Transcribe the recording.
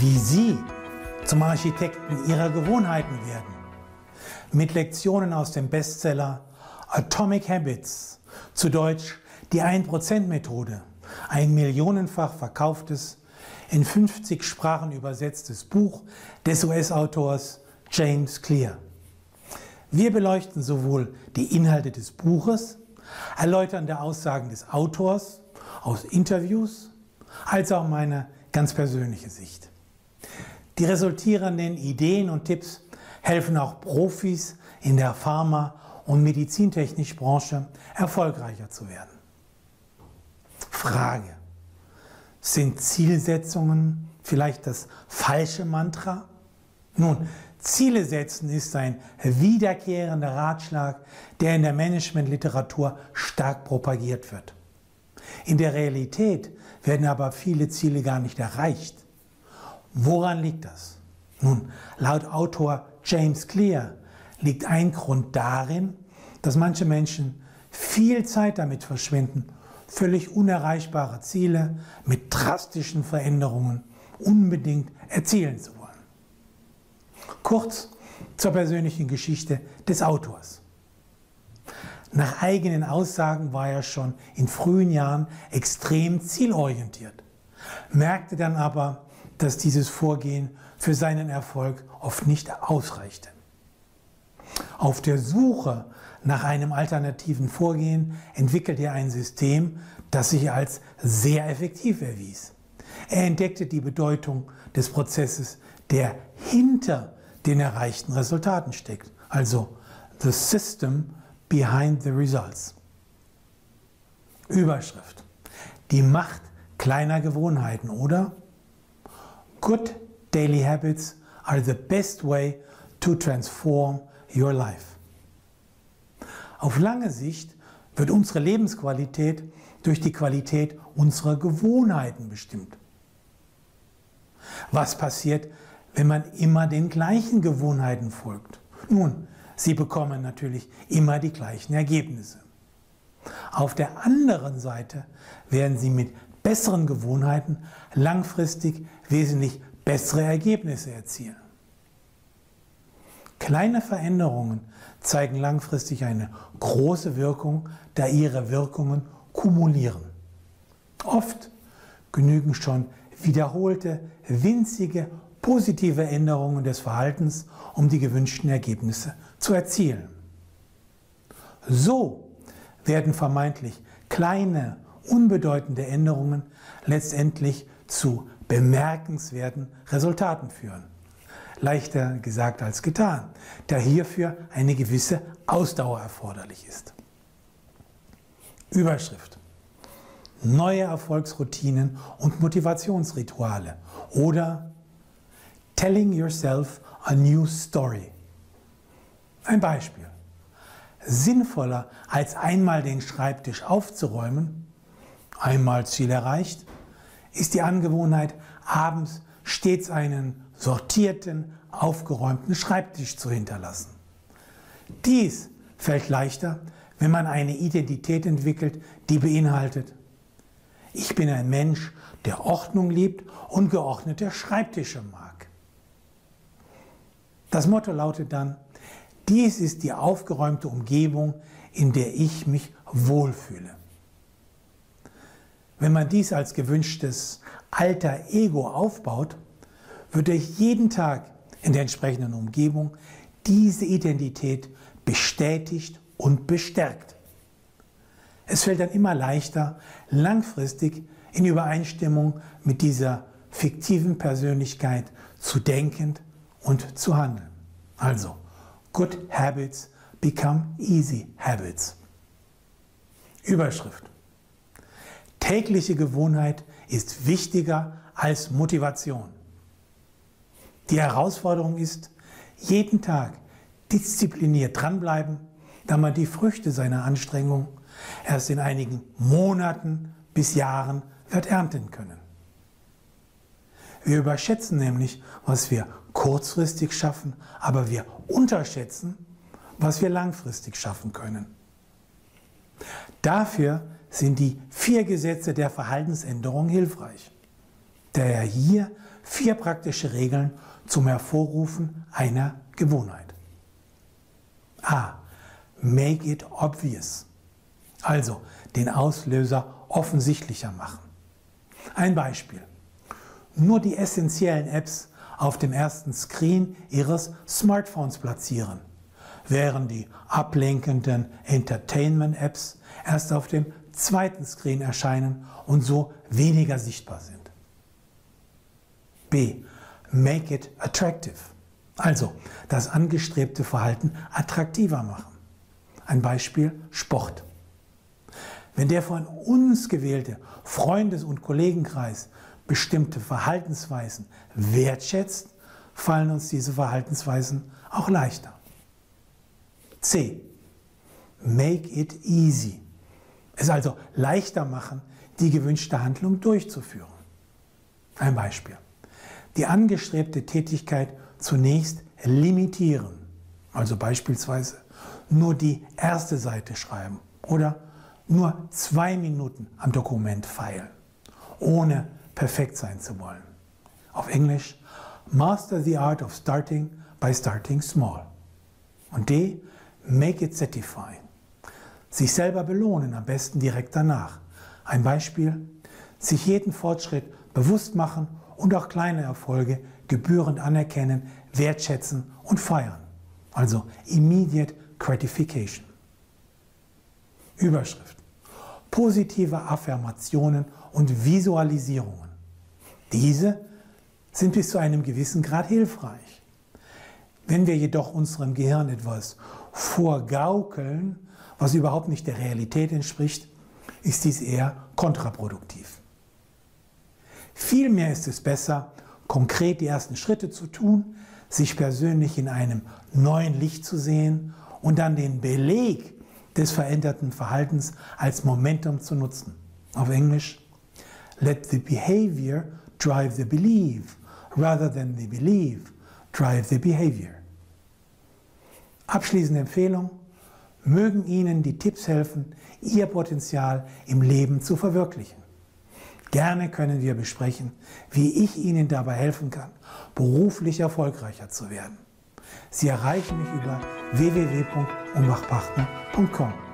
wie Sie zum Architekten Ihrer Gewohnheiten werden. Mit Lektionen aus dem Bestseller Atomic Habits, zu Deutsch die 1%-Methode, ein millionenfach verkauftes, in 50 Sprachen übersetztes Buch des US-Autors James Clear. Wir beleuchten sowohl die Inhalte des Buches, erläuternde Aussagen des Autors aus Interviews, als auch meine ganz persönliche Sicht. Die resultierenden Ideen und Tipps helfen auch Profis in der Pharma- und Medizintechnikbranche erfolgreicher zu werden. Frage. Sind Zielsetzungen vielleicht das falsche Mantra? Nun, Ziele setzen ist ein wiederkehrender Ratschlag, der in der Managementliteratur stark propagiert wird. In der Realität werden aber viele Ziele gar nicht erreicht. Woran liegt das? Nun, laut Autor James Clear liegt ein Grund darin, dass manche Menschen viel Zeit damit verschwenden, völlig unerreichbare Ziele mit drastischen Veränderungen unbedingt erzielen zu wollen. Kurz zur persönlichen Geschichte des Autors. Nach eigenen Aussagen war er schon in frühen Jahren extrem zielorientiert, merkte dann aber, dass dieses Vorgehen für seinen Erfolg oft nicht ausreichte. Auf der Suche nach einem alternativen Vorgehen entwickelte er ein System, das sich als sehr effektiv erwies. Er entdeckte die Bedeutung des Prozesses, der hinter den erreichten Resultaten steckt. Also the system behind the results. Überschrift. Die Macht kleiner Gewohnheiten oder Good daily habits are the best way to transform your life. Auf lange Sicht wird unsere Lebensqualität durch die Qualität unserer Gewohnheiten bestimmt. Was passiert, wenn man immer den gleichen Gewohnheiten folgt? Nun, Sie bekommen natürlich immer die gleichen Ergebnisse. Auf der anderen Seite werden Sie mit besseren Gewohnheiten langfristig wesentlich bessere Ergebnisse erzielen. Kleine Veränderungen zeigen langfristig eine große Wirkung, da ihre Wirkungen kumulieren. Oft genügen schon wiederholte, winzige positive Änderungen des Verhaltens, um die gewünschten Ergebnisse zu erzielen. So werden vermeintlich kleine, unbedeutende Änderungen letztendlich zu bemerkenswerten Resultaten führen. Leichter gesagt als getan, da hierfür eine gewisse Ausdauer erforderlich ist. Überschrift. Neue Erfolgsroutinen und Motivationsrituale oder Telling Yourself a New Story. Ein Beispiel. Sinnvoller als einmal den Schreibtisch aufzuräumen, einmal Ziel erreicht, ist die Angewohnheit, abends stets einen sortierten, aufgeräumten Schreibtisch zu hinterlassen. Dies fällt leichter, wenn man eine Identität entwickelt, die beinhaltet, ich bin ein Mensch, der Ordnung liebt und geordnete Schreibtische mag. Das Motto lautet dann, dies ist die aufgeräumte Umgebung, in der ich mich wohlfühle. Wenn man dies als gewünschtes alter Ego aufbaut, wird durch jeden Tag in der entsprechenden Umgebung diese Identität bestätigt und bestärkt. Es fällt dann immer leichter, langfristig in Übereinstimmung mit dieser fiktiven Persönlichkeit zu denken und zu handeln. Also, good habits become easy habits. Überschrift. Tägliche Gewohnheit ist wichtiger als Motivation. Die Herausforderung ist, jeden Tag diszipliniert dranbleiben, da man die Früchte seiner Anstrengung erst in einigen Monaten bis Jahren wird ernten können. Wir überschätzen nämlich, was wir kurzfristig schaffen, aber wir unterschätzen, was wir langfristig schaffen können. Dafür sind die vier Gesetze der Verhaltensänderung hilfreich, da er hier vier praktische Regeln zum Hervorrufen einer Gewohnheit. A. Make it obvious. Also den Auslöser offensichtlicher machen. Ein Beispiel. Nur die essentiellen Apps auf dem ersten Screen Ihres Smartphones platzieren, während die ablenkenden Entertainment-Apps erst auf dem zweiten Screen erscheinen und so weniger sichtbar sind. B. Make it attractive. Also das angestrebte Verhalten attraktiver machen. Ein Beispiel Sport. Wenn der von uns gewählte Freundes- und Kollegenkreis bestimmte Verhaltensweisen wertschätzt, fallen uns diese Verhaltensweisen auch leichter. C. Make it easy. Es also leichter machen, die gewünschte Handlung durchzuführen. Ein Beispiel. Die angestrebte Tätigkeit zunächst limitieren. Also beispielsweise nur die erste Seite schreiben oder nur zwei Minuten am Dokument feilen, ohne perfekt sein zu wollen. Auf Englisch, Master the art of starting by starting small. Und D, make it satisfying. Sich selber belohnen, am besten direkt danach. Ein Beispiel, sich jeden Fortschritt bewusst machen und auch kleine Erfolge gebührend anerkennen, wertschätzen und feiern. Also immediate gratification. Überschrift. Positive Affirmationen und Visualisierungen. Diese sind bis zu einem gewissen Grad hilfreich. Wenn wir jedoch unserem Gehirn etwas vorgaukeln, was überhaupt nicht der Realität entspricht, ist dies eher kontraproduktiv. Vielmehr ist es besser, konkret die ersten Schritte zu tun, sich persönlich in einem neuen Licht zu sehen und dann den Beleg des veränderten Verhaltens als Momentum zu nutzen. Auf Englisch, let the behavior drive the belief, rather than the belief drive the behavior. Abschließende Empfehlung, mögen Ihnen die Tipps helfen, Ihr Potenzial im Leben zu verwirklichen. Gerne können wir besprechen, wie ich Ihnen dabei helfen kann, beruflich erfolgreicher zu werden. Sie erreichen mich über www.ummachpartner.com.